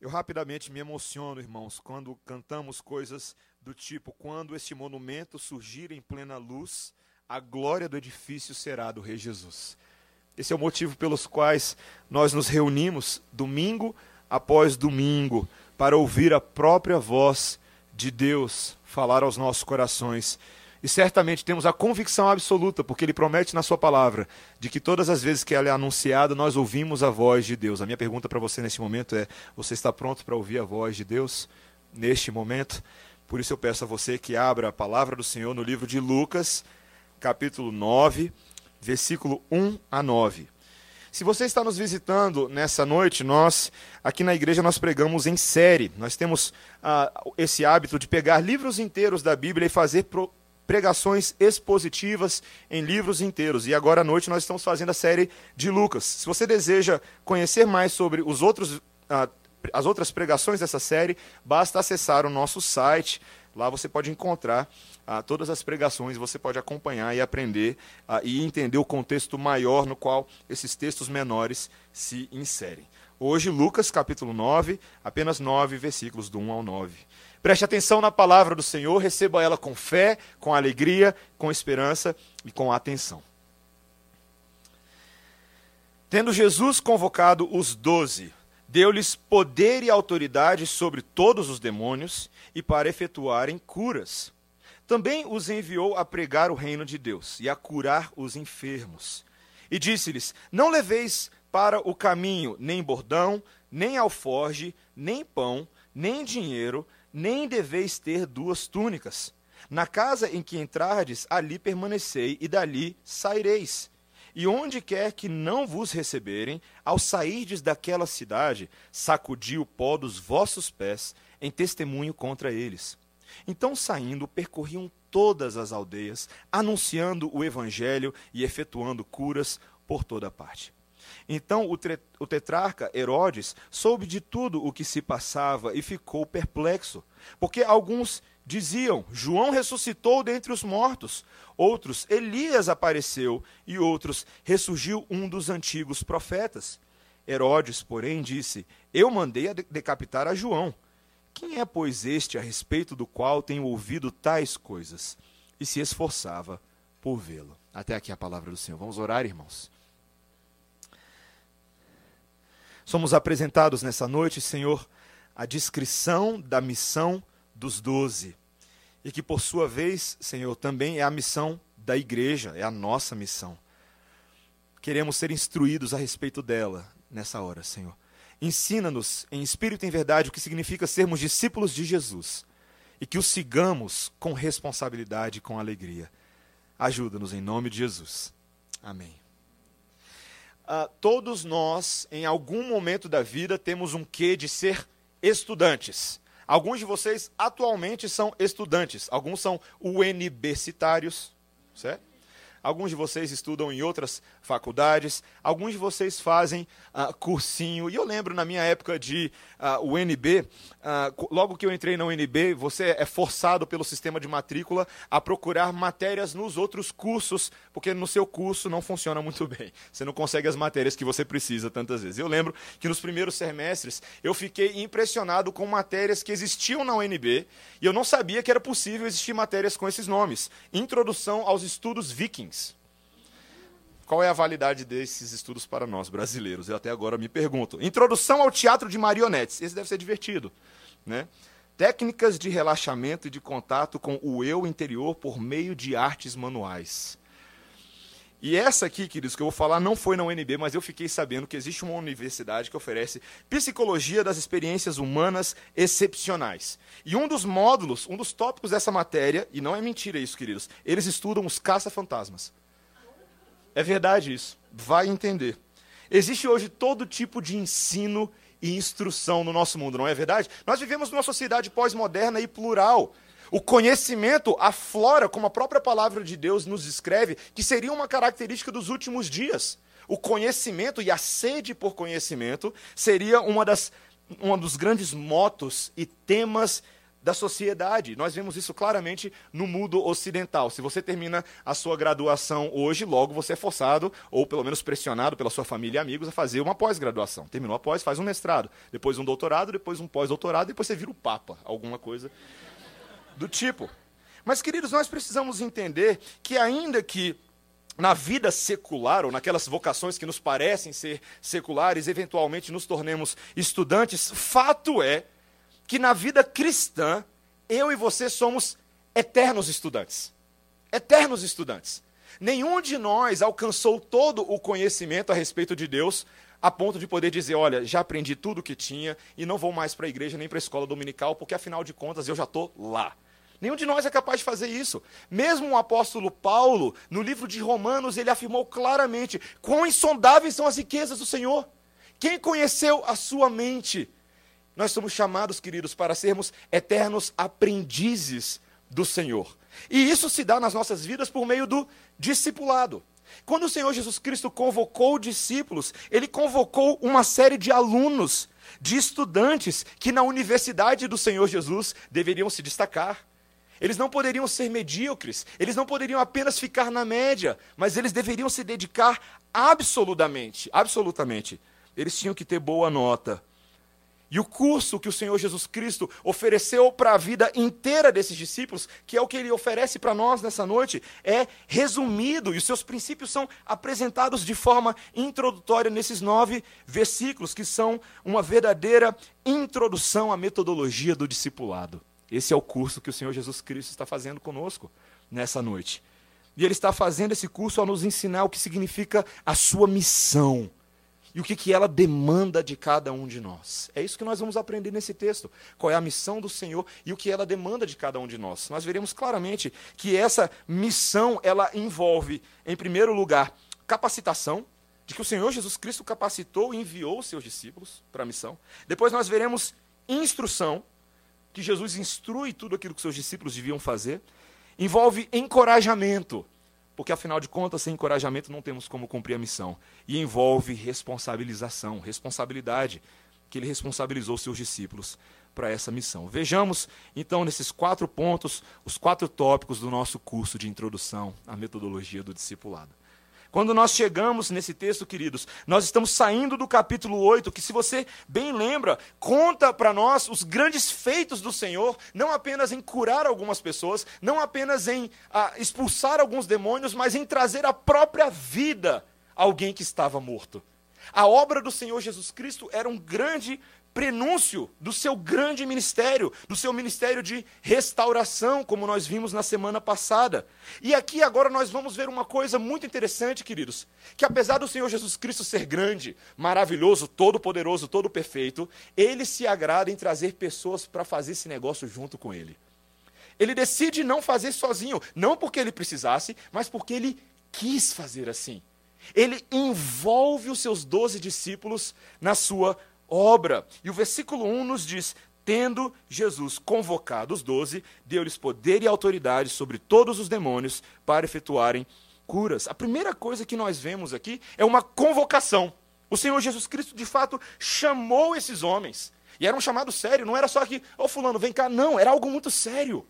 Eu rapidamente me emociono, irmãos, quando cantamos coisas do tipo: quando este monumento surgir em plena luz, a glória do edifício será do Rei Jesus. Esse é o motivo pelos quais nós nos reunimos domingo após domingo para ouvir a própria voz de Deus falar aos nossos corações. E certamente temos a convicção absoluta, porque Ele promete na Sua palavra, de que todas as vezes que ela é anunciada, nós ouvimos a voz de Deus. A minha pergunta para você neste momento é: você está pronto para ouvir a voz de Deus neste momento? Por isso eu peço a você que abra a palavra do Senhor no livro de Lucas, capítulo 9, versículo 1 a 9. Se você está nos visitando nessa noite, nós aqui na igreja nós pregamos em série. Nós temos ah, esse hábito de pegar livros inteiros da Bíblia e fazer pro, pregações expositivas em livros inteiros. E agora à noite nós estamos fazendo a série de Lucas. Se você deseja conhecer mais sobre os outros, ah, as outras pregações dessa série, basta acessar o nosso site. Lá você pode encontrar ah, todas as pregações, você pode acompanhar e aprender ah, e entender o contexto maior no qual esses textos menores se inserem. Hoje, Lucas capítulo 9, apenas 9 versículos do 1 ao 9. Preste atenção na palavra do Senhor, receba ela com fé, com alegria, com esperança e com atenção. Tendo Jesus convocado os doze, deu-lhes poder e autoridade sobre todos os demônios e para efetuarem curas. Também os enviou a pregar o reino de Deus e a curar os enfermos. E disse-lhes: Não leveis para o caminho nem bordão, nem alforge, nem pão, nem dinheiro, nem deveis ter duas túnicas. Na casa em que entrardes, ali permanecei, e dali saireis. E onde quer que não vos receberem, ao sairdes daquela cidade, sacudi o pó dos vossos pés, em testemunho contra eles. Então, saindo, percorriam todas as aldeias, anunciando o evangelho e efetuando curas por toda parte. Então o, tetrarca Herodes soube de tudo o que se passava e ficou perplexo, porque alguns diziam: João ressuscitou dentre os mortos, outros, Elias apareceu, e outros, ressurgiu um dos antigos profetas. Herodes, porém, disse: Eu mandei a decapitar a João. Quem é, pois, este a respeito do qual tenho ouvido tais coisas? E se esforçava por vê-lo. Até aqui a palavra do Senhor. Vamos orar, irmãos. Somos apresentados nessa noite, Senhor, a descrição da missão dos doze. E que, por sua vez, Senhor, também é a missão da igreja, é a nossa missão. Queremos ser instruídos a respeito dela nessa hora, Senhor. Ensina-nos em espírito e em verdade o que significa sermos discípulos de Jesus e que o sigamos com responsabilidade e com alegria. Ajuda-nos em nome de Jesus. Amém uh, todos nós, em algum momento da vida, temos um quê de ser estudantes. Alguns de vocês atualmente são estudantes, alguns são universitários, certo? Alguns de vocês estudam em outras faculdades, alguns de vocês fazem uh, cursinho. E eu lembro na minha época de uh, UNB, uh, logo que eu entrei na UNB, você é forçado pelo sistema de matrícula a procurar matérias nos outros cursos, porque no seu curso não funciona muito bem. Você não consegue as matérias que você precisa tantas vezes. Eu lembro que nos primeiros semestres eu fiquei impressionado com matérias que existiam na UNB e eu não sabia que era possível existir matérias com esses nomes. Introdução aos estudos vikings. Qual é a validade desses estudos para nós, brasileiros? Eu até agora me pergunto. Introdução ao teatro de marionetes. Esse deve ser divertido. Né? Técnicas de relaxamento e de contato com o eu interior por meio de artes manuais. E essa aqui, queridos, que eu vou falar não foi na UNB, mas eu fiquei sabendo que existe uma universidade que oferece psicologia das experiências humanas excepcionais. E um dos módulos, um dos tópicos dessa matéria, e não é mentira isso, queridos, eles estudam os caça-fantasmas. É verdade isso. Vai entender. Existe hoje todo tipo de ensino e instrução no nosso mundo, não é verdade? Nós vivemos numa sociedade pós-moderna e plural. O conhecimento aflora, como a própria palavra de Deus nos escreve, que seria uma característica dos últimos dias. O conhecimento e a sede por conhecimento seria uma das um dos grandes motos e temas da sociedade. Nós vemos isso claramente no mundo ocidental. Se você termina a sua graduação hoje, logo você é forçado, ou pelo menos pressionado pela sua família e amigos, a fazer uma pós-graduação. Terminou a pós, faz um mestrado, depois um doutorado, depois um pós-doutorado, depois você vira o Papa, alguma coisa do tipo. Mas, queridos, nós precisamos entender que, ainda que na vida secular, ou naquelas vocações que nos parecem ser seculares, eventualmente nos tornemos estudantes, fato é que na vida cristã, eu e você somos eternos estudantes. Eternos estudantes. Nenhum de nós alcançou todo o conhecimento a respeito de Deus a ponto de poder dizer: olha, já aprendi tudo o que tinha e não vou mais para a igreja nem para a escola dominical, porque afinal de contas eu já estou lá. Nenhum de nós é capaz de fazer isso. Mesmo o apóstolo Paulo, no livro de Romanos, ele afirmou claramente: quão insondáveis são as riquezas do Senhor. Quem conheceu a sua mente? Nós somos chamados, queridos, para sermos eternos aprendizes do Senhor. E isso se dá nas nossas vidas por meio do discipulado. Quando o Senhor Jesus Cristo convocou discípulos, ele convocou uma série de alunos, de estudantes que na universidade do Senhor Jesus deveriam se destacar. Eles não poderiam ser medíocres, eles não poderiam apenas ficar na média, mas eles deveriam se dedicar absolutamente, absolutamente. Eles tinham que ter boa nota. E o curso que o Senhor Jesus Cristo ofereceu para a vida inteira desses discípulos, que é o que ele oferece para nós nessa noite, é resumido e os seus princípios são apresentados de forma introdutória nesses nove versículos, que são uma verdadeira introdução à metodologia do discipulado. Esse é o curso que o Senhor Jesus Cristo está fazendo conosco nessa noite. E Ele está fazendo esse curso ao nos ensinar o que significa a sua missão e o que, que ela demanda de cada um de nós. É isso que nós vamos aprender nesse texto. Qual é a missão do Senhor e o que ela demanda de cada um de nós. Nós veremos claramente que essa missão ela envolve, em primeiro lugar, capacitação, de que o Senhor Jesus Cristo capacitou e enviou os seus discípulos para a missão. Depois nós veremos instrução, que Jesus instrui tudo aquilo que seus discípulos deviam fazer. Envolve encorajamento, porque afinal de contas, sem encorajamento não temos como cumprir a missão. E envolve responsabilização, responsabilidade, que ele responsabilizou seus discípulos para essa missão. Vejamos, então, nesses quatro pontos, os quatro tópicos do nosso curso de introdução à metodologia do discipulado. Quando nós chegamos nesse texto, queridos, nós estamos saindo do capítulo 8, que, se você bem lembra, conta para nós os grandes feitos do Senhor, não apenas em curar algumas pessoas, não apenas em ah, expulsar alguns demônios, mas em trazer a própria vida a alguém que estava morto. A obra do Senhor Jesus Cristo era um grande prenúncio do seu grande ministério, do seu ministério de restauração, como nós vimos na semana passada. E aqui agora nós vamos ver uma coisa muito interessante, queridos, que apesar do Senhor Jesus Cristo ser grande, maravilhoso, todo-poderoso, todo perfeito, ele se agrada em trazer pessoas para fazer esse negócio junto com ele. Ele decide não fazer sozinho, não porque ele precisasse, mas porque ele quis fazer assim. Ele envolve os seus doze discípulos na sua obra. E o versículo 1 nos diz: Tendo Jesus convocado os doze, deu-lhes poder e autoridade sobre todos os demônios para efetuarem curas. A primeira coisa que nós vemos aqui é uma convocação. O Senhor Jesus Cristo, de fato, chamou esses homens. E era um chamado sério, não era só que, ô oh, fulano, vem cá, não, era algo muito sério.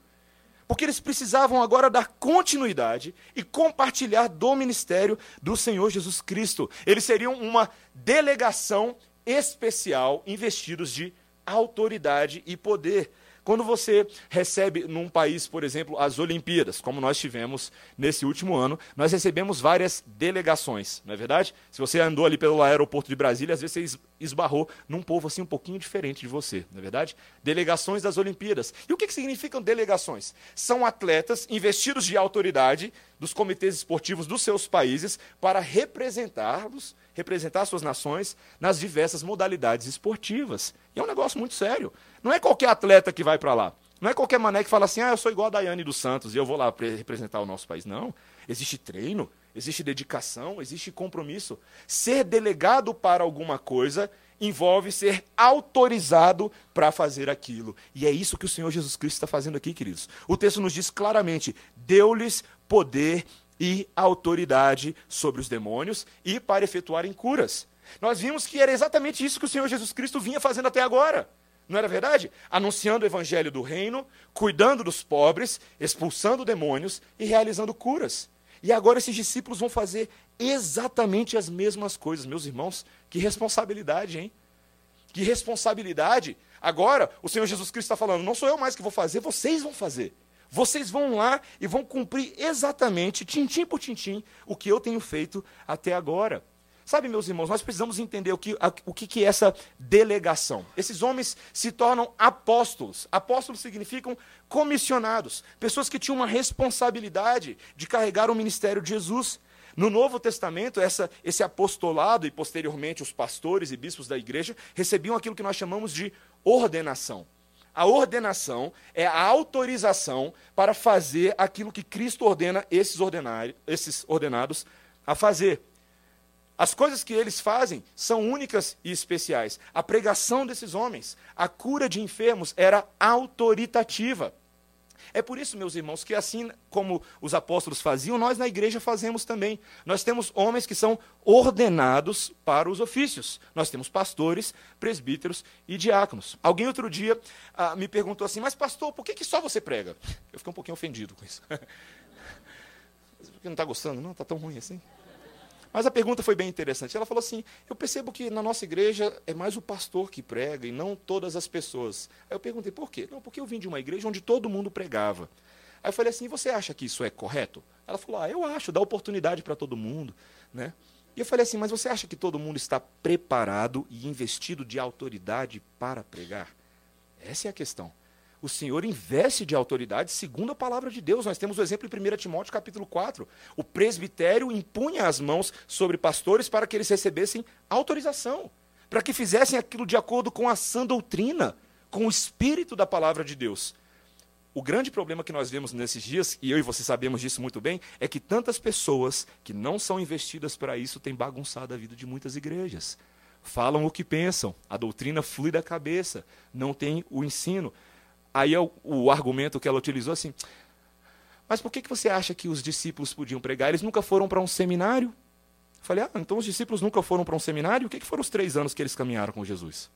Porque eles precisavam agora dar continuidade e compartilhar do ministério do Senhor Jesus Cristo. Eles seriam uma delegação especial investidos de autoridade e poder. Quando você recebe num país, por exemplo, as Olimpíadas, como nós tivemos nesse último ano, nós recebemos várias delegações, não é verdade? Se você andou ali pelo aeroporto de Brasília, às vezes esbarrou num povo assim um pouquinho diferente de você, não é verdade? Delegações das Olimpíadas. E o que, que significam delegações? São atletas investidos de autoridade dos comitês esportivos dos seus países para representá-los representar suas nações nas diversas modalidades esportivas. E é um negócio muito sério. Não é qualquer atleta que vai para lá. Não é qualquer mané que fala assim, ah, eu sou igual a Daiane dos Santos e eu vou lá representar o nosso país. Não. Existe treino, existe dedicação, existe compromisso. Ser delegado para alguma coisa envolve ser autorizado para fazer aquilo. E é isso que o Senhor Jesus Cristo está fazendo aqui, queridos. O texto nos diz claramente: deu-lhes poder e autoridade sobre os demônios e para efetuarem curas. Nós vimos que era exatamente isso que o Senhor Jesus Cristo vinha fazendo até agora. Não era verdade? Anunciando o evangelho do reino, cuidando dos pobres, expulsando demônios e realizando curas. E agora esses discípulos vão fazer exatamente as mesmas coisas. Meus irmãos, que responsabilidade, hein? Que responsabilidade. Agora, o Senhor Jesus Cristo está falando: não sou eu mais que vou fazer, vocês vão fazer. Vocês vão lá e vão cumprir exatamente, tintim por tintim, o que eu tenho feito até agora. Sabe, meus irmãos, nós precisamos entender o que, a, o que, que é essa delegação. Esses homens se tornam apóstolos. Apóstolos significam comissionados, pessoas que tinham uma responsabilidade de carregar o ministério de Jesus. No Novo Testamento, essa, esse apostolado e posteriormente os pastores e bispos da igreja recebiam aquilo que nós chamamos de ordenação. A ordenação é a autorização para fazer aquilo que Cristo ordena esses, esses ordenados a fazer. As coisas que eles fazem são únicas e especiais. A pregação desses homens, a cura de enfermos era autoritativa. É por isso, meus irmãos, que assim como os apóstolos faziam, nós na igreja fazemos também. Nós temos homens que são ordenados para os ofícios. Nós temos pastores, presbíteros e diáconos. Alguém outro dia ah, me perguntou assim: Mas, pastor, por que, que só você prega? Eu fiquei um pouquinho ofendido com isso. Porque não está gostando? Não, está tão ruim assim. Mas a pergunta foi bem interessante. Ela falou assim: Eu percebo que na nossa igreja é mais o pastor que prega e não todas as pessoas. Aí eu perguntei: Por quê? Não, porque eu vim de uma igreja onde todo mundo pregava. Aí eu falei assim: Você acha que isso é correto? Ela falou: Ah, eu acho, dá oportunidade para todo mundo. Né? E eu falei assim: Mas você acha que todo mundo está preparado e investido de autoridade para pregar? Essa é a questão o Senhor investe de autoridade segundo a palavra de Deus. Nós temos o exemplo em 1 Timóteo capítulo 4. O presbitério impunha as mãos sobre pastores para que eles recebessem autorização, para que fizessem aquilo de acordo com a sã doutrina, com o espírito da palavra de Deus. O grande problema que nós vemos nesses dias, e eu e você sabemos disso muito bem, é que tantas pessoas que não são investidas para isso têm bagunçado a vida de muitas igrejas. Falam o que pensam, a doutrina flui da cabeça, não tem o ensino. Aí é o, argumento que ela utilizou assim. Mas por que, que você acha que os discípulos podiam pregar? Eles nunca foram para um seminário? Eu falei, ah, então os discípulos nunca foram para um seminário? O que, que foram os três anos que eles caminharam com Jesus?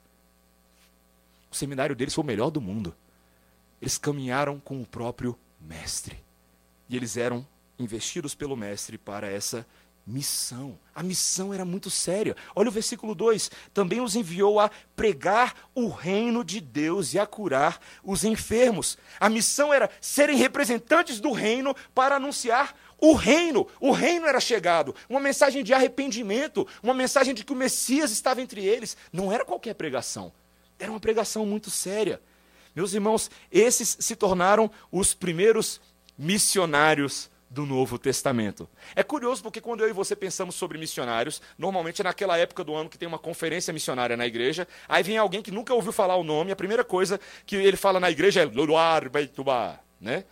O seminário deles foi o melhor do mundo. Eles caminharam com o próprio Mestre. E eles eram investidos pelo Mestre para essa. A missão era muito séria. Olha o versículo 2: também os enviou a pregar o reino de Deus e a curar os enfermos. A missão era serem representantes do reino para anunciar o reino. O reino era chegado. Uma mensagem de arrependimento, uma mensagem de que o Messias estava entre eles. Não era qualquer pregação. Era uma pregação muito séria. Meus irmãos, esses se tornaram os primeiros missionários do Novo Testamento. É curioso porque quando eu e você pensamos sobre missionários, normalmente é naquela época do ano que tem uma conferência missionária na igreja, aí vem alguém que nunca ouviu falar o nome, a primeira coisa que ele fala na igreja é Luar Beitubá, né?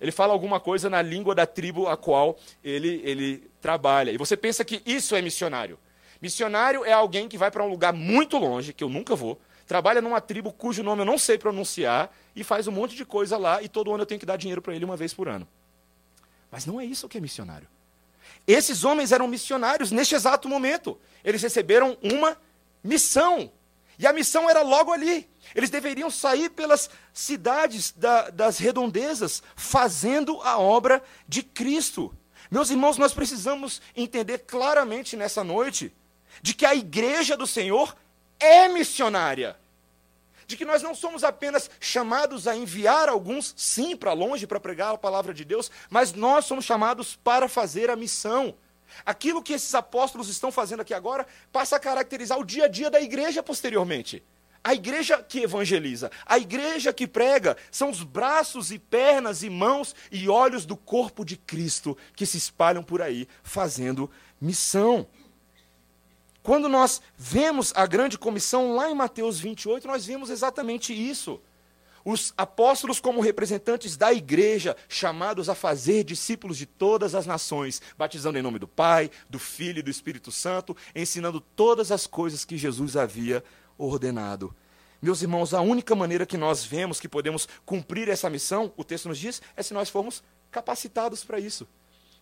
Ele fala alguma coisa na língua da tribo a qual ele, ele trabalha. E você pensa que isso é missionário. Missionário é alguém que vai para um lugar muito longe, que eu nunca vou, trabalha numa tribo cujo nome eu não sei pronunciar e faz um monte de coisa lá e todo ano eu tenho que dar dinheiro para ele uma vez por ano. Mas não é isso que é missionário. Esses homens eram missionários neste exato momento. Eles receberam uma missão. E a missão era logo ali. Eles deveriam sair pelas cidades da, das redondezas, fazendo a obra de Cristo. Meus irmãos, nós precisamos entender claramente nessa noite de que a igreja do Senhor é missionária de que nós não somos apenas chamados a enviar alguns, sim, para longe para pregar a palavra de Deus, mas nós somos chamados para fazer a missão. Aquilo que esses apóstolos estão fazendo aqui agora passa a caracterizar o dia a dia da igreja posteriormente. A igreja que evangeliza, a igreja que prega, são os braços e pernas e mãos e olhos do corpo de Cristo que se espalham por aí fazendo missão. Quando nós vemos a grande comissão lá em Mateus 28, nós vemos exatamente isso. Os apóstolos, como representantes da igreja, chamados a fazer discípulos de todas as nações, batizando em nome do Pai, do Filho e do Espírito Santo, ensinando todas as coisas que Jesus havia ordenado. Meus irmãos, a única maneira que nós vemos que podemos cumprir essa missão, o texto nos diz, é se nós formos capacitados para isso.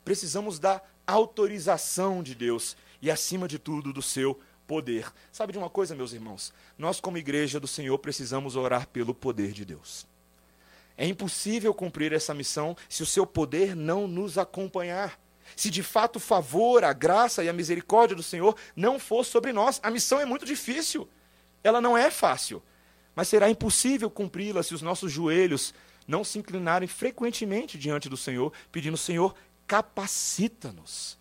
Precisamos da autorização de Deus e, acima de tudo, do seu poder. Sabe de uma coisa, meus irmãos? Nós, como igreja do Senhor, precisamos orar pelo poder de Deus. É impossível cumprir essa missão se o seu poder não nos acompanhar. Se de fato o favor, a graça e a misericórdia do Senhor não for sobre nós, a missão é muito difícil. Ela não é fácil. Mas será impossível cumpri-la se os nossos joelhos não se inclinarem frequentemente diante do Senhor, pedindo: Senhor, capacita-nos,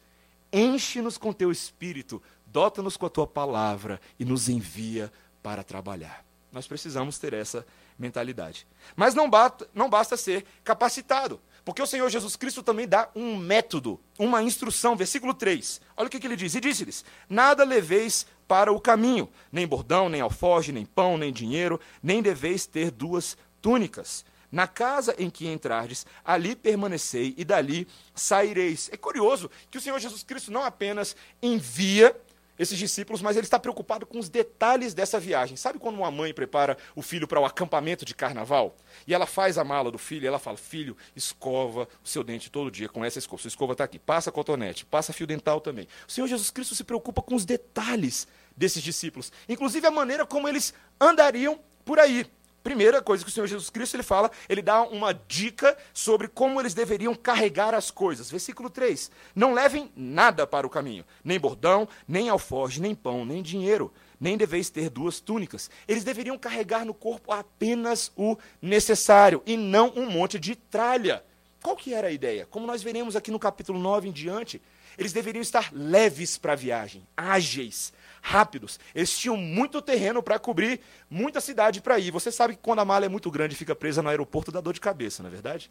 enche-nos com teu espírito, dota-nos com a tua palavra e nos envia para trabalhar. Nós precisamos ter essa mentalidade. Mas não basta, não basta ser capacitado, porque o Senhor Jesus Cristo também dá um método, uma instrução. Versículo 3. Olha o que, que ele diz. E disse-lhes: Nada leveis para o caminho, nem bordão, nem alforge, nem pão, nem dinheiro, nem deveis ter duas túnicas. Na casa em que entrardes, ali permanecei e dali saireis. É curioso que o Senhor Jesus Cristo não apenas envia esses discípulos, mas ele está preocupado com os detalhes dessa viagem. Sabe quando uma mãe prepara o filho para o acampamento de carnaval? E ela faz a mala do filho e ela fala: Filho, escova o seu dente todo dia com essa escova. Sua escova está aqui. Passa cotonete, passa fio dental também. O Senhor Jesus Cristo se preocupa com os detalhes desses discípulos, inclusive a maneira como eles andariam por aí. Primeira coisa que o Senhor Jesus Cristo ele fala, ele dá uma dica sobre como eles deveriam carregar as coisas. Versículo 3: Não levem nada para o caminho, nem bordão, nem alforge, nem pão, nem dinheiro, nem deveis ter duas túnicas. Eles deveriam carregar no corpo apenas o necessário e não um monte de tralha. Qual que era a ideia? Como nós veremos aqui no capítulo 9 em diante, eles deveriam estar leves para a viagem, ágeis, rápidos. Eles tinham muito terreno para cobrir, muita cidade para ir. Você sabe que quando a mala é muito grande e fica presa no aeroporto, dá dor de cabeça, não é verdade?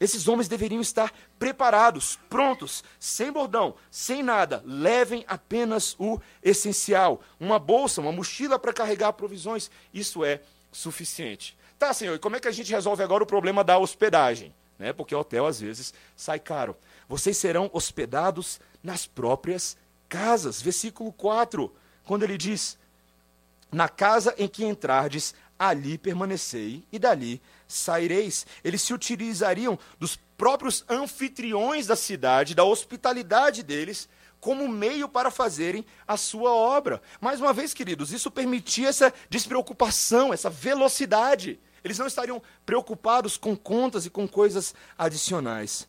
Esses homens deveriam estar preparados, prontos, sem bordão, sem nada. Levem apenas o essencial: uma bolsa, uma mochila para carregar provisões. Isso é suficiente. Tá, senhor, e como é que a gente resolve agora o problema da hospedagem? Né? Porque o hotel às vezes sai caro. Vocês serão hospedados nas próprias casas. Versículo 4, quando ele diz: Na casa em que entrardes, ali permanecei e dali saireis. Eles se utilizariam dos próprios anfitriões da cidade, da hospitalidade deles, como meio para fazerem a sua obra. Mais uma vez, queridos, isso permitia essa despreocupação, essa velocidade. Eles não estariam preocupados com contas e com coisas adicionais.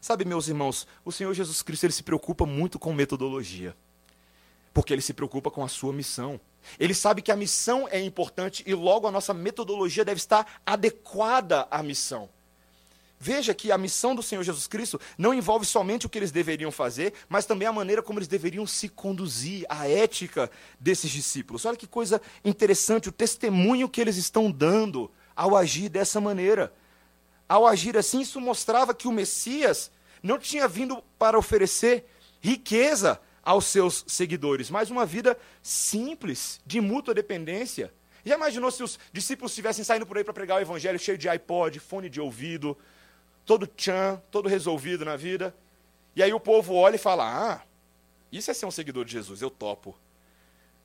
Sabe, meus irmãos, o Senhor Jesus Cristo ele se preocupa muito com metodologia, porque ele se preocupa com a sua missão. Ele sabe que a missão é importante e logo a nossa metodologia deve estar adequada à missão. Veja que a missão do Senhor Jesus Cristo não envolve somente o que eles deveriam fazer, mas também a maneira como eles deveriam se conduzir, a ética desses discípulos. Olha que coisa interessante, o testemunho que eles estão dando ao agir dessa maneira ao agir assim, isso mostrava que o Messias não tinha vindo para oferecer riqueza aos seus seguidores, mas uma vida simples, de mútua dependência. Já imaginou se os discípulos estivessem saindo por aí para pregar o evangelho cheio de iPod, fone de ouvido, todo tchan, todo resolvido na vida? E aí o povo olha e fala: Ah, isso é ser um seguidor de Jesus, eu topo.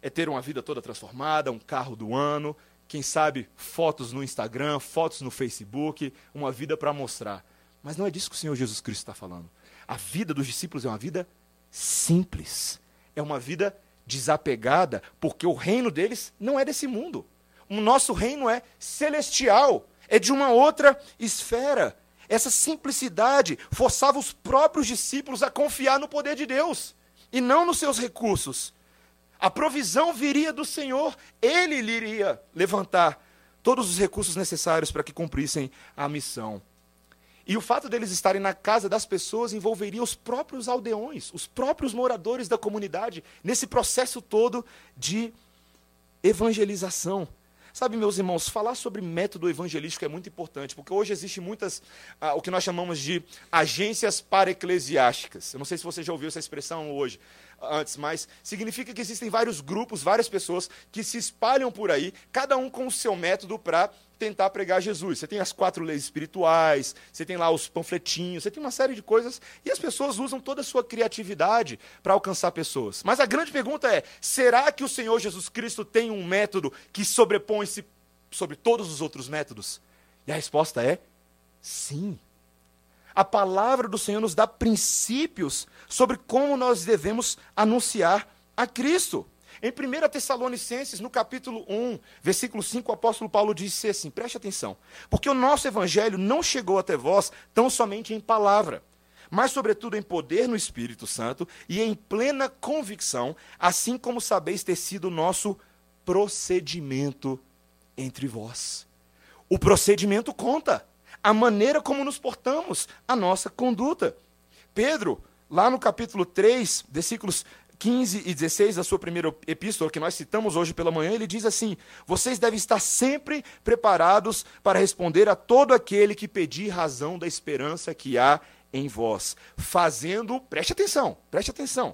É ter uma vida toda transformada, um carro do ano, quem sabe fotos no Instagram, fotos no Facebook, uma vida para mostrar. Mas não é disso que o Senhor Jesus Cristo está falando. A vida dos discípulos é uma vida simples. É uma vida desapegada, porque o reino deles não é desse mundo. O nosso reino é celestial, é de uma outra esfera. Essa simplicidade forçava os próprios discípulos a confiar no poder de Deus e não nos seus recursos. A provisão viria do Senhor, ele lhe iria levantar todos os recursos necessários para que cumprissem a missão. E o fato deles estarem na casa das pessoas envolveria os próprios aldeões, os próprios moradores da comunidade, nesse processo todo de evangelização. Sabe, meus irmãos, falar sobre método evangelístico é muito importante, porque hoje existe muitas, ah, o que nós chamamos de agências para-eclesiásticas. Eu não sei se você já ouviu essa expressão hoje antes, mas significa que existem vários grupos, várias pessoas que se espalham por aí, cada um com o seu método para tentar pregar Jesus. Você tem as quatro leis espirituais, você tem lá os panfletinhos, você tem uma série de coisas e as pessoas usam toda a sua criatividade para alcançar pessoas. Mas a grande pergunta é: será que o Senhor Jesus Cristo tem um método que sobrepõe-se sobre todos os outros métodos? E a resposta é: sim. A palavra do Senhor nos dá princípios sobre como nós devemos anunciar a Cristo. Em 1 Tessalonicenses, no capítulo 1, versículo 5, o apóstolo Paulo disse assim: preste atenção, porque o nosso evangelho não chegou até vós tão somente em palavra, mas sobretudo em poder no Espírito Santo e em plena convicção, assim como sabeis ter sido o nosso procedimento entre vós. O procedimento conta, a maneira como nos portamos, a nossa conduta. Pedro, lá no capítulo 3, versículos 15 e 16 da sua primeira epístola, que nós citamos hoje pela manhã, ele diz assim: Vocês devem estar sempre preparados para responder a todo aquele que pedir razão da esperança que há em vós, fazendo, preste atenção, preste atenção,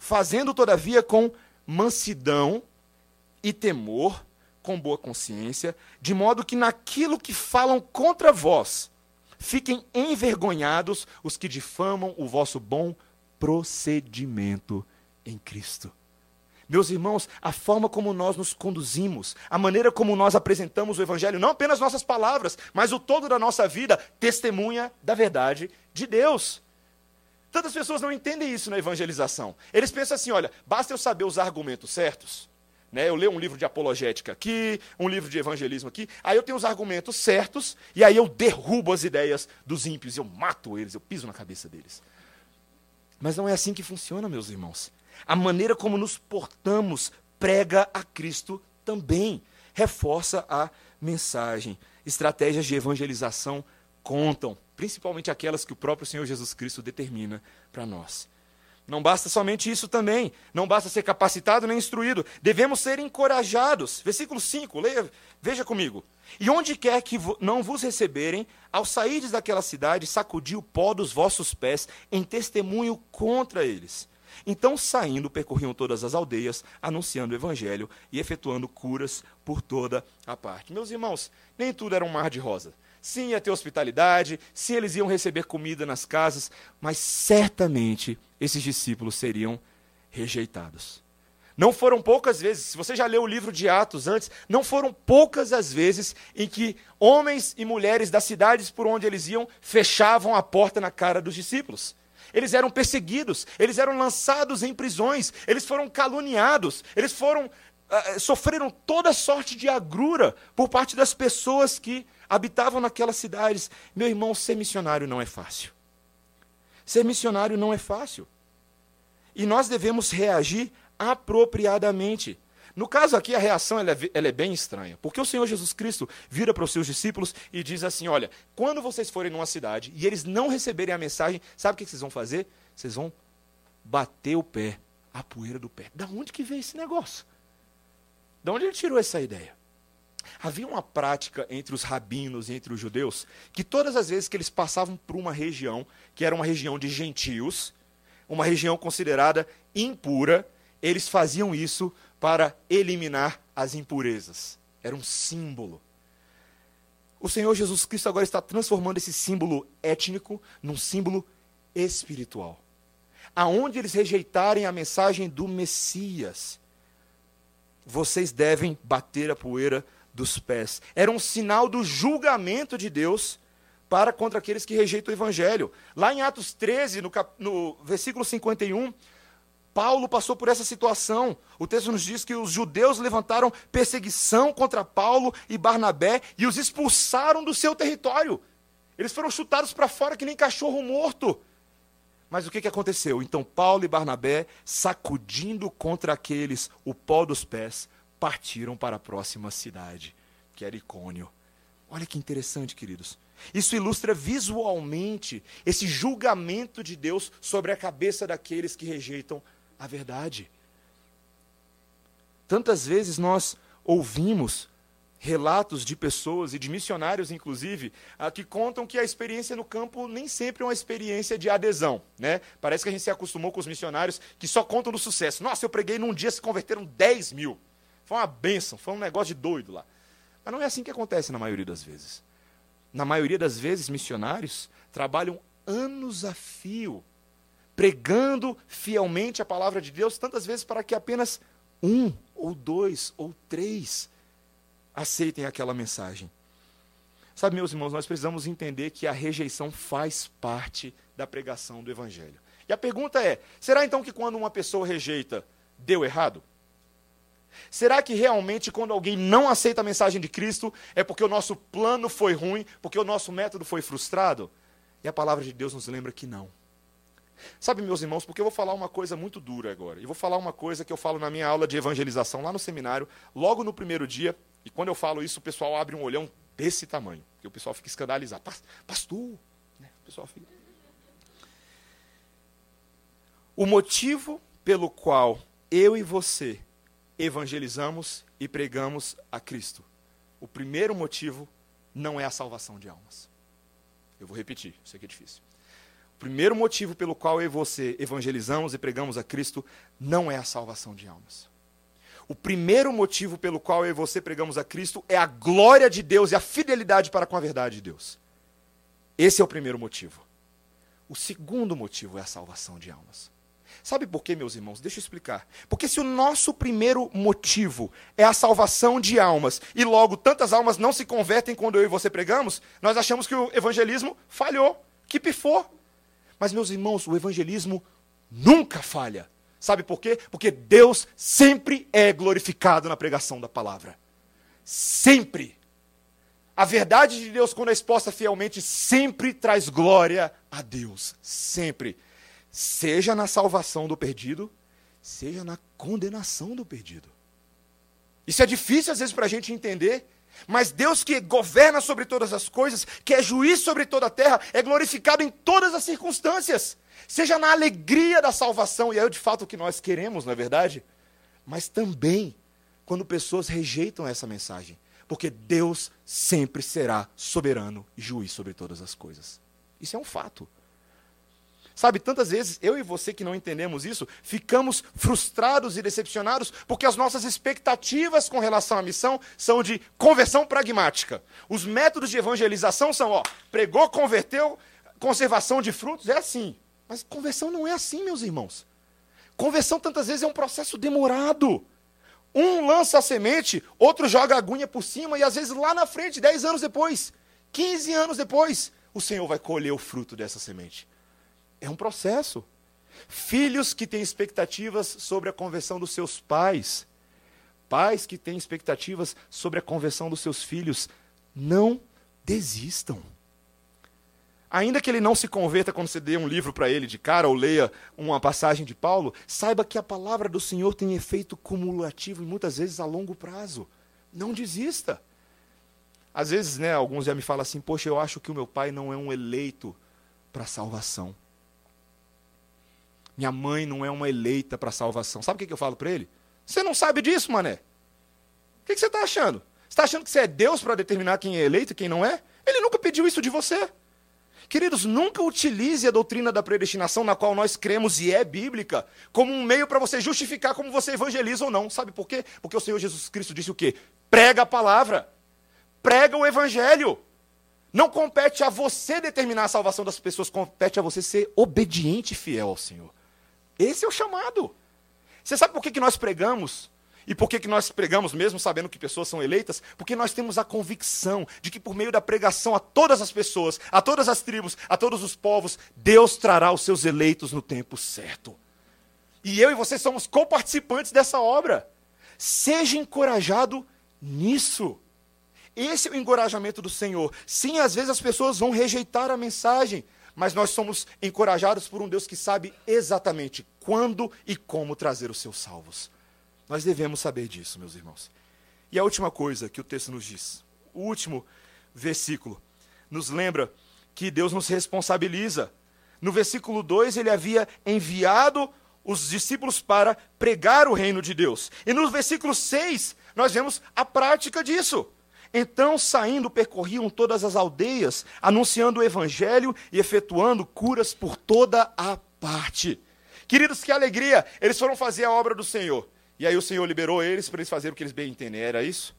fazendo todavia com mansidão e temor, com boa consciência, de modo que naquilo que falam contra vós, fiquem envergonhados os que difamam o vosso bom procedimento em Cristo. Meus irmãos, a forma como nós nos conduzimos, a maneira como nós apresentamos o Evangelho, não apenas nossas palavras, mas o todo da nossa vida, testemunha da verdade de Deus. Tantas pessoas não entendem isso na evangelização. Eles pensam assim: olha, basta eu saber os argumentos certos. Né? Eu leio um livro de apologética aqui, um livro de evangelismo aqui, aí eu tenho os argumentos certos, e aí eu derrubo as ideias dos ímpios, eu mato eles, eu piso na cabeça deles. Mas não é assim que funciona, meus irmãos. A maneira como nos portamos prega a Cristo também, reforça a mensagem. Estratégias de evangelização contam, principalmente aquelas que o próprio Senhor Jesus Cristo determina para nós. Não basta somente isso também. Não basta ser capacitado nem instruído. Devemos ser encorajados. Versículo 5, leia, veja comigo. E onde quer que não vos receberem, ao sairdes daquela cidade, sacudi o pó dos vossos pés em testemunho contra eles. Então, saindo, percorriam todas as aldeias, anunciando o evangelho e efetuando curas por toda a parte. Meus irmãos, nem tudo era um mar de rosa. Sim, ia ter hospitalidade, sim, eles iam receber comida nas casas, mas certamente esses discípulos seriam rejeitados. Não foram poucas vezes, se você já leu o livro de Atos antes, não foram poucas as vezes em que homens e mulheres das cidades por onde eles iam fechavam a porta na cara dos discípulos. Eles eram perseguidos, eles eram lançados em prisões, eles foram caluniados, eles foram uh, sofreram toda sorte de agrura por parte das pessoas que habitavam naquelas cidades. Meu irmão, ser missionário não é fácil. Ser missionário não é fácil. E nós devemos reagir apropriadamente. No caso aqui, a reação ela é, ela é, bem estranha, porque o Senhor Jesus Cristo vira para os seus discípulos e diz assim: Olha, quando vocês forem numa cidade e eles não receberem a mensagem, sabe o que vocês vão fazer? Vocês vão bater o pé, a poeira do pé. Da onde que veio esse negócio? Da onde ele tirou essa ideia? Havia uma prática entre os rabinos e entre os judeus que todas as vezes que eles passavam por uma região, que era uma região de gentios, uma região considerada impura, eles faziam isso para eliminar as impurezas. Era um símbolo. O Senhor Jesus Cristo agora está transformando esse símbolo étnico num símbolo espiritual. Aonde eles rejeitarem a mensagem do Messias, vocês devem bater a poeira dos pés. Era um sinal do julgamento de Deus para contra aqueles que rejeitam o evangelho. Lá em Atos 13, no, cap... no versículo 51, Paulo passou por essa situação. O texto nos diz que os judeus levantaram perseguição contra Paulo e Barnabé e os expulsaram do seu território. Eles foram chutados para fora que nem cachorro morto. Mas o que, que aconteceu? Então Paulo e Barnabé, sacudindo contra aqueles o pó dos pés, partiram para a próxima cidade, que era Icônio. Olha que interessante, queridos. Isso ilustra visualmente esse julgamento de Deus sobre a cabeça daqueles que rejeitam a verdade. Tantas vezes nós ouvimos relatos de pessoas e de missionários, inclusive, que contam que a experiência no campo nem sempre é uma experiência de adesão. Né? Parece que a gente se acostumou com os missionários que só contam no sucesso. Nossa, eu preguei num dia, se converteram 10 mil. Foi uma benção, foi um negócio de doido lá. Mas não é assim que acontece na maioria das vezes. Na maioria das vezes, missionários trabalham anos a fio, pregando fielmente a palavra de Deus, tantas vezes para que apenas um, ou dois, ou três aceitem aquela mensagem. Sabe, meus irmãos, nós precisamos entender que a rejeição faz parte da pregação do Evangelho. E a pergunta é: será então que quando uma pessoa rejeita, deu errado? Será que realmente quando alguém não aceita a mensagem de Cristo é porque o nosso plano foi ruim, porque o nosso método foi frustrado? E a palavra de Deus nos lembra que não. Sabe, meus irmãos, porque eu vou falar uma coisa muito dura agora. E vou falar uma coisa que eu falo na minha aula de evangelização lá no seminário, logo no primeiro dia. E quando eu falo isso, o pessoal abre um olhão desse tamanho. E o pessoal fica escandalizado. Pastor! Né? O pessoal fica. O motivo pelo qual eu e você evangelizamos e pregamos a Cristo. O primeiro motivo não é a salvação de almas. Eu vou repetir, sei que é difícil. O primeiro motivo pelo qual eu e você evangelizamos e pregamos a Cristo não é a salvação de almas. O primeiro motivo pelo qual eu e você pregamos a Cristo é a glória de Deus e a fidelidade para com a verdade de Deus. Esse é o primeiro motivo. O segundo motivo é a salvação de almas. Sabe por quê, meus irmãos? Deixa eu explicar. Porque se o nosso primeiro motivo é a salvação de almas, e logo tantas almas não se convertem quando eu e você pregamos, nós achamos que o evangelismo falhou, que pifou. Mas, meus irmãos, o evangelismo nunca falha. Sabe por quê? Porque Deus sempre é glorificado na pregação da palavra. Sempre. A verdade de Deus, quando é exposta fielmente, sempre traz glória a Deus. Sempre seja na salvação do perdido, seja na condenação do perdido. Isso é difícil às vezes para a gente entender, mas Deus que governa sobre todas as coisas, que é juiz sobre toda a terra, é glorificado em todas as circunstâncias, seja na alegria da salvação, e é de fato o que nós queremos, não é verdade? Mas também quando pessoas rejeitam essa mensagem, porque Deus sempre será soberano e juiz sobre todas as coisas. Isso é um fato. Sabe, tantas vezes eu e você que não entendemos isso, ficamos frustrados e decepcionados porque as nossas expectativas com relação à missão são de conversão pragmática. Os métodos de evangelização são, ó, pregou, converteu, conservação de frutos, é assim. Mas conversão não é assim, meus irmãos. Conversão tantas vezes é um processo demorado. Um lança a semente, outro joga a agulha por cima e às vezes lá na frente, 10 anos depois, 15 anos depois, o Senhor vai colher o fruto dessa semente. É um processo. Filhos que têm expectativas sobre a conversão dos seus pais. Pais que têm expectativas sobre a conversão dos seus filhos. Não desistam. Ainda que ele não se converta quando você dê um livro para ele de cara ou leia uma passagem de Paulo, saiba que a palavra do Senhor tem efeito cumulativo e muitas vezes a longo prazo. Não desista. Às vezes, né, alguns já me falam assim: "Poxa, eu acho que o meu pai não é um eleito para salvação". Minha mãe não é uma eleita para salvação. Sabe o que eu falo para ele? Você não sabe disso, mané. O que você está achando? Você está achando que você é Deus para determinar quem é eleito e quem não é? Ele nunca pediu isso de você. Queridos, nunca utilize a doutrina da predestinação, na qual nós cremos e é bíblica, como um meio para você justificar como você evangeliza ou não. Sabe por quê? Porque o Senhor Jesus Cristo disse o quê? Prega a palavra. Prega o evangelho. Não compete a você determinar a salvação das pessoas, compete a você ser obediente e fiel ao Senhor. Esse é o chamado. Você sabe por que, que nós pregamos? E por que, que nós pregamos mesmo sabendo que pessoas são eleitas? Porque nós temos a convicção de que por meio da pregação a todas as pessoas, a todas as tribos, a todos os povos, Deus trará os seus eleitos no tempo certo. E eu e você somos coparticipantes dessa obra. Seja encorajado nisso. Esse é o encorajamento do Senhor. Sim, às vezes as pessoas vão rejeitar a mensagem, mas nós somos encorajados por um Deus que sabe exatamente quando e como trazer os seus salvos. Nós devemos saber disso, meus irmãos. E a última coisa que o texto nos diz, o último versículo, nos lembra que Deus nos responsabiliza. No versículo 2, ele havia enviado os discípulos para pregar o reino de Deus. E no versículo 6, nós vemos a prática disso. Então, saindo, percorriam todas as aldeias, anunciando o evangelho e efetuando curas por toda a parte. Queridos, que alegria! Eles foram fazer a obra do Senhor. E aí o Senhor liberou eles para eles fazerem o que eles bem entenderem. Era isso?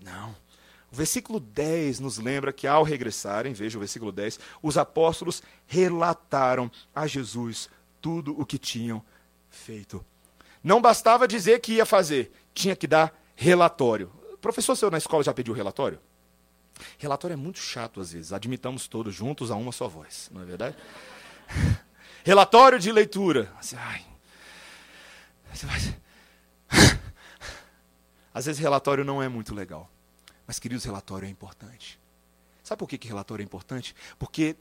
Não. O versículo 10 nos lembra que ao regressarem, veja o versículo 10, os apóstolos relataram a Jesus tudo o que tinham feito. Não bastava dizer que ia fazer, tinha que dar relatório. Professor, seu na escola já pediu relatório? Relatório é muito chato às vezes. Admitamos todos juntos a uma só voz, não é verdade? relatório de leitura. Assim, ai, você vai... Às vezes relatório não é muito legal. Mas, queridos, relatório é importante. Sabe por que, que relatório é importante? Porque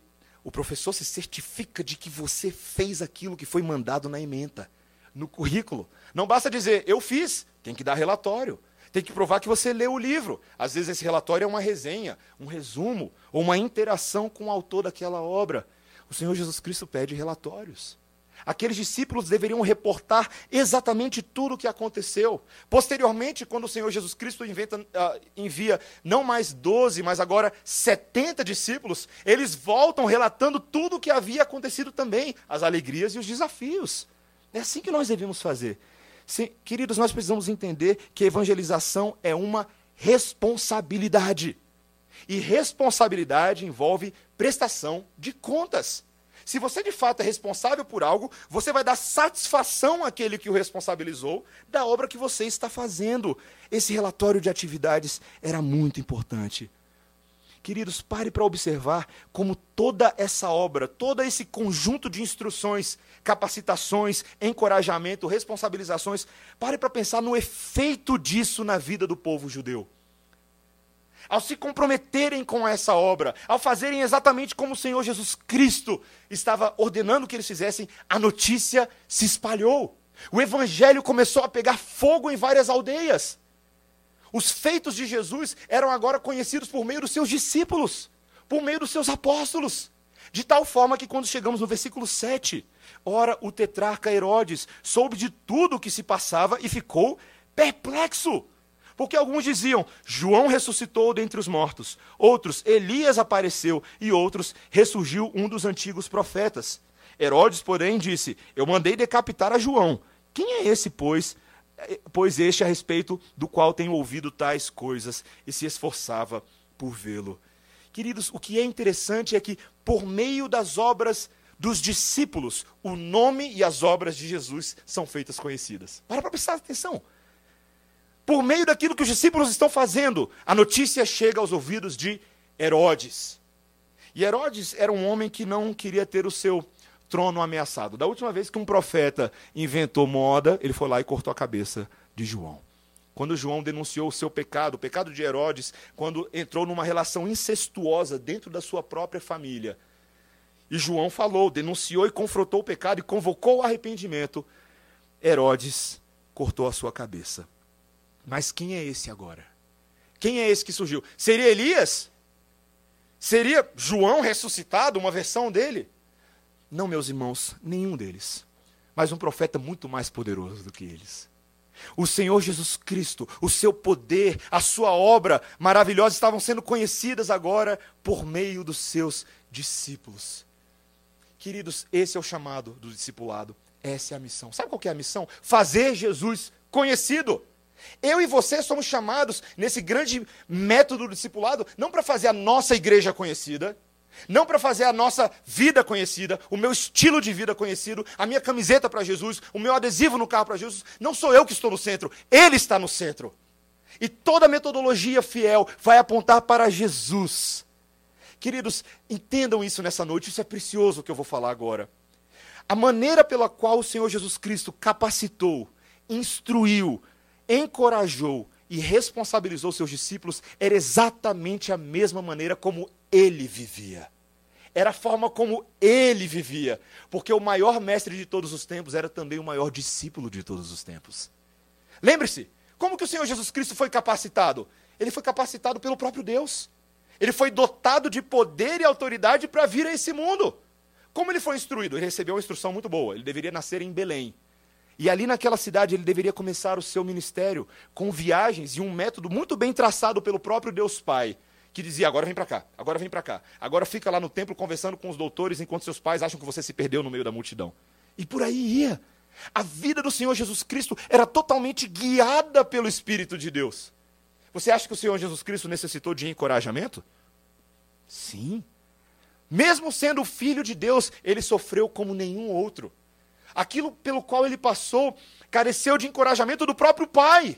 o professor se certifica de que você fez aquilo que foi mandado na ementa, no currículo. Não basta dizer, eu fiz, tem que dar relatório. Tem que provar que você leu o livro. Às vezes esse relatório é uma resenha, um resumo, ou uma interação com o autor daquela obra. O Senhor Jesus Cristo pede relatórios. Aqueles discípulos deveriam reportar exatamente tudo o que aconteceu. Posteriormente, quando o Senhor Jesus Cristo inventa, uh, envia não mais 12, mas agora 70 discípulos, eles voltam relatando tudo o que havia acontecido também, as alegrias e os desafios. É assim que nós devemos fazer. Sim, queridos, nós precisamos entender que evangelização é uma responsabilidade. E responsabilidade envolve prestação de contas. Se você de fato é responsável por algo, você vai dar satisfação àquele que o responsabilizou da obra que você está fazendo. Esse relatório de atividades era muito importante. Queridos, pare para observar como toda essa obra, todo esse conjunto de instruções, capacitações, encorajamento, responsabilizações, pare para pensar no efeito disso na vida do povo judeu ao se comprometerem com essa obra, ao fazerem exatamente como o Senhor Jesus Cristo estava ordenando que eles fizessem, a notícia se espalhou. O evangelho começou a pegar fogo em várias aldeias. Os feitos de Jesus eram agora conhecidos por meio dos seus discípulos, por meio dos seus apóstolos. De tal forma que quando chegamos no versículo 7, ora o tetrarca Herodes soube de tudo o que se passava e ficou perplexo. Porque alguns diziam: João ressuscitou dentre os mortos, outros, Elias apareceu, e outros, ressurgiu um dos antigos profetas. Herodes, porém, disse: Eu mandei decapitar a João. Quem é esse, pois? Pois este a respeito do qual tenho ouvido tais coisas e se esforçava por vê-lo. Queridos, o que é interessante é que, por meio das obras dos discípulos, o nome e as obras de Jesus são feitas conhecidas. Para para prestar atenção por meio daquilo que os discípulos estão fazendo, a notícia chega aos ouvidos de Herodes. E Herodes era um homem que não queria ter o seu trono ameaçado. Da última vez que um profeta inventou moda, ele foi lá e cortou a cabeça de João. Quando João denunciou o seu pecado, o pecado de Herodes, quando entrou numa relação incestuosa dentro da sua própria família. E João falou, denunciou e confrontou o pecado e convocou o arrependimento. Herodes cortou a sua cabeça. Mas quem é esse agora? Quem é esse que surgiu? Seria Elias? Seria João ressuscitado, uma versão dele? Não, meus irmãos, nenhum deles. Mas um profeta muito mais poderoso do que eles. O Senhor Jesus Cristo, o seu poder, a sua obra maravilhosa estavam sendo conhecidas agora por meio dos seus discípulos. Queridos, esse é o chamado do discipulado. Essa é a missão. Sabe qual é a missão? Fazer Jesus conhecido. Eu e você somos chamados nesse grande método do discipulado, não para fazer a nossa igreja conhecida, não para fazer a nossa vida conhecida, o meu estilo de vida conhecido, a minha camiseta para Jesus, o meu adesivo no carro para Jesus. Não sou eu que estou no centro, Ele está no centro. E toda metodologia fiel vai apontar para Jesus. Queridos, entendam isso nessa noite, isso é precioso o que eu vou falar agora. A maneira pela qual o Senhor Jesus Cristo capacitou, instruiu, encorajou e responsabilizou seus discípulos era exatamente a mesma maneira como ele vivia. Era a forma como ele vivia, porque o maior mestre de todos os tempos era também o maior discípulo de todos os tempos. Lembre-se, como que o Senhor Jesus Cristo foi capacitado? Ele foi capacitado pelo próprio Deus. Ele foi dotado de poder e autoridade para vir a esse mundo. Como ele foi instruído? Ele recebeu uma instrução muito boa. Ele deveria nascer em Belém. E ali naquela cidade ele deveria começar o seu ministério com viagens e um método muito bem traçado pelo próprio Deus Pai, que dizia: agora vem para cá, agora vem para cá, agora fica lá no templo conversando com os doutores enquanto seus pais acham que você se perdeu no meio da multidão. E por aí ia. A vida do Senhor Jesus Cristo era totalmente guiada pelo Espírito de Deus. Você acha que o Senhor Jesus Cristo necessitou de encorajamento? Sim. Mesmo sendo filho de Deus, ele sofreu como nenhum outro aquilo pelo qual ele passou careceu de encorajamento do próprio pai.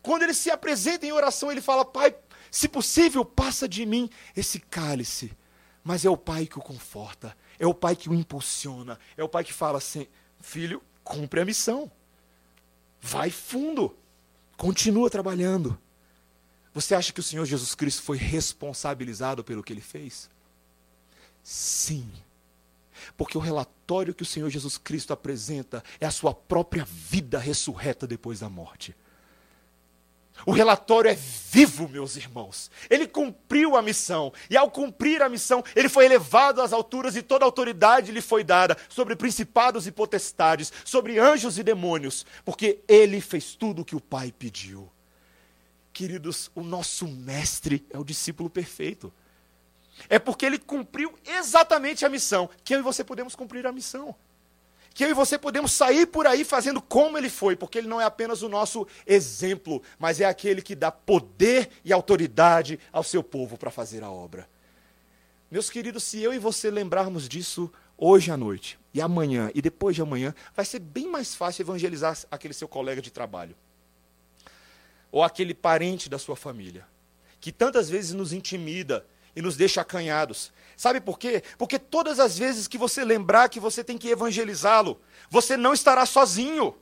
Quando ele se apresenta em oração, ele fala: Pai, se possível, passa de mim esse cálice. Mas é o pai que o conforta, é o pai que o impulsiona, é o pai que fala assim: Filho, cumpre a missão. Vai fundo. Continua trabalhando. Você acha que o Senhor Jesus Cristo foi responsabilizado pelo que ele fez? Sim. Porque o relatório que o Senhor Jesus Cristo apresenta é a sua própria vida ressurreta depois da morte. O relatório é vivo, meus irmãos. Ele cumpriu a missão. E ao cumprir a missão, ele foi elevado às alturas e toda autoridade lhe foi dada sobre principados e potestades, sobre anjos e demônios, porque ele fez tudo o que o Pai pediu. Queridos, o nosso mestre é o discípulo perfeito. É porque ele cumpriu exatamente a missão que eu e você podemos cumprir a missão. Que eu e você podemos sair por aí fazendo como ele foi, porque ele não é apenas o nosso exemplo, mas é aquele que dá poder e autoridade ao seu povo para fazer a obra. Meus queridos, se eu e você lembrarmos disso hoje à noite, e amanhã, e depois de amanhã, vai ser bem mais fácil evangelizar aquele seu colega de trabalho, ou aquele parente da sua família, que tantas vezes nos intimida e nos deixa acanhados. Sabe por quê? Porque todas as vezes que você lembrar que você tem que evangelizá-lo, você não estará sozinho.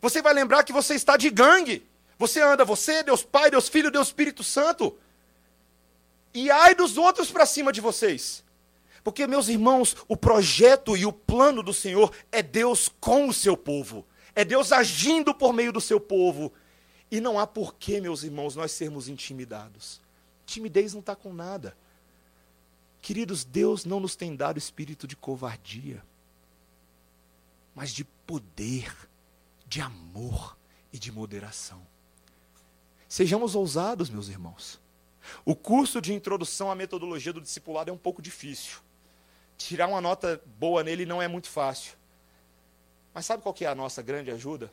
Você vai lembrar que você está de gangue. Você anda, você, Deus Pai, Deus Filho, Deus Espírito Santo. E ai dos outros para cima de vocês. Porque, meus irmãos, o projeto e o plano do Senhor é Deus com o seu povo. É Deus agindo por meio do seu povo. E não há porquê, meus irmãos, nós sermos intimidados. Timidez não está com nada. Queridos, Deus não nos tem dado espírito de covardia, mas de poder, de amor e de moderação. Sejamos ousados, meus irmãos. O curso de introdução à metodologia do discipulado é um pouco difícil. Tirar uma nota boa nele não é muito fácil. Mas sabe qual que é a nossa grande ajuda?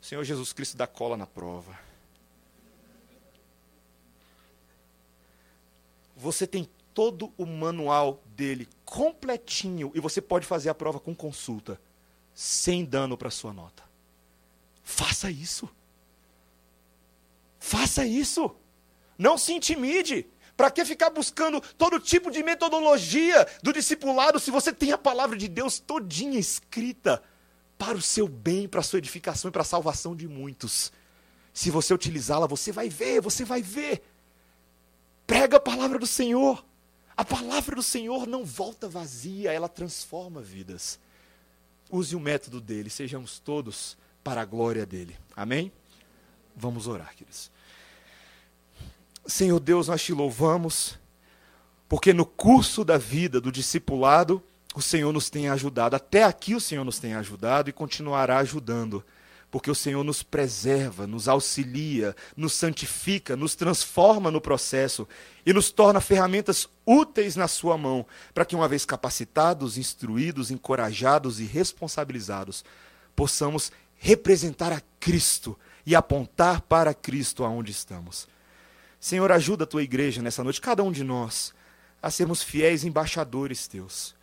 O Senhor Jesus Cristo dá cola na prova. Você tem todo o manual dele completinho e você pode fazer a prova com consulta, sem dano para sua nota. Faça isso. Faça isso. Não se intimide. Para que ficar buscando todo tipo de metodologia do discipulado se você tem a palavra de Deus todinha escrita para o seu bem, para a sua edificação e para a salvação de muitos? Se você utilizá-la, você vai ver, você vai ver. Prega a palavra do Senhor. A palavra do Senhor não volta vazia, ela transforma vidas. Use o método dele, sejamos todos para a glória dele. Amém? Vamos orar, queridos. Senhor Deus, nós te louvamos, porque no curso da vida do discipulado, o Senhor nos tem ajudado. Até aqui o Senhor nos tem ajudado e continuará ajudando porque o Senhor nos preserva, nos auxilia, nos santifica, nos transforma no processo e nos torna ferramentas úteis na Sua mão, para que, uma vez capacitados, instruídos, encorajados e responsabilizados, possamos representar a Cristo e apontar para Cristo aonde estamos. Senhor, ajuda a tua igreja nessa noite, cada um de nós, a sermos fiéis embaixadores teus.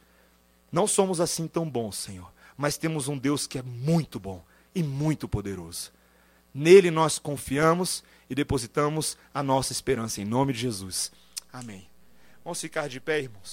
Não somos assim tão bons, Senhor, mas temos um Deus que é muito bom e muito poderoso. Nele nós confiamos e depositamos a nossa esperança em nome de Jesus. Amém. Vamos ficar de pé, irmãos.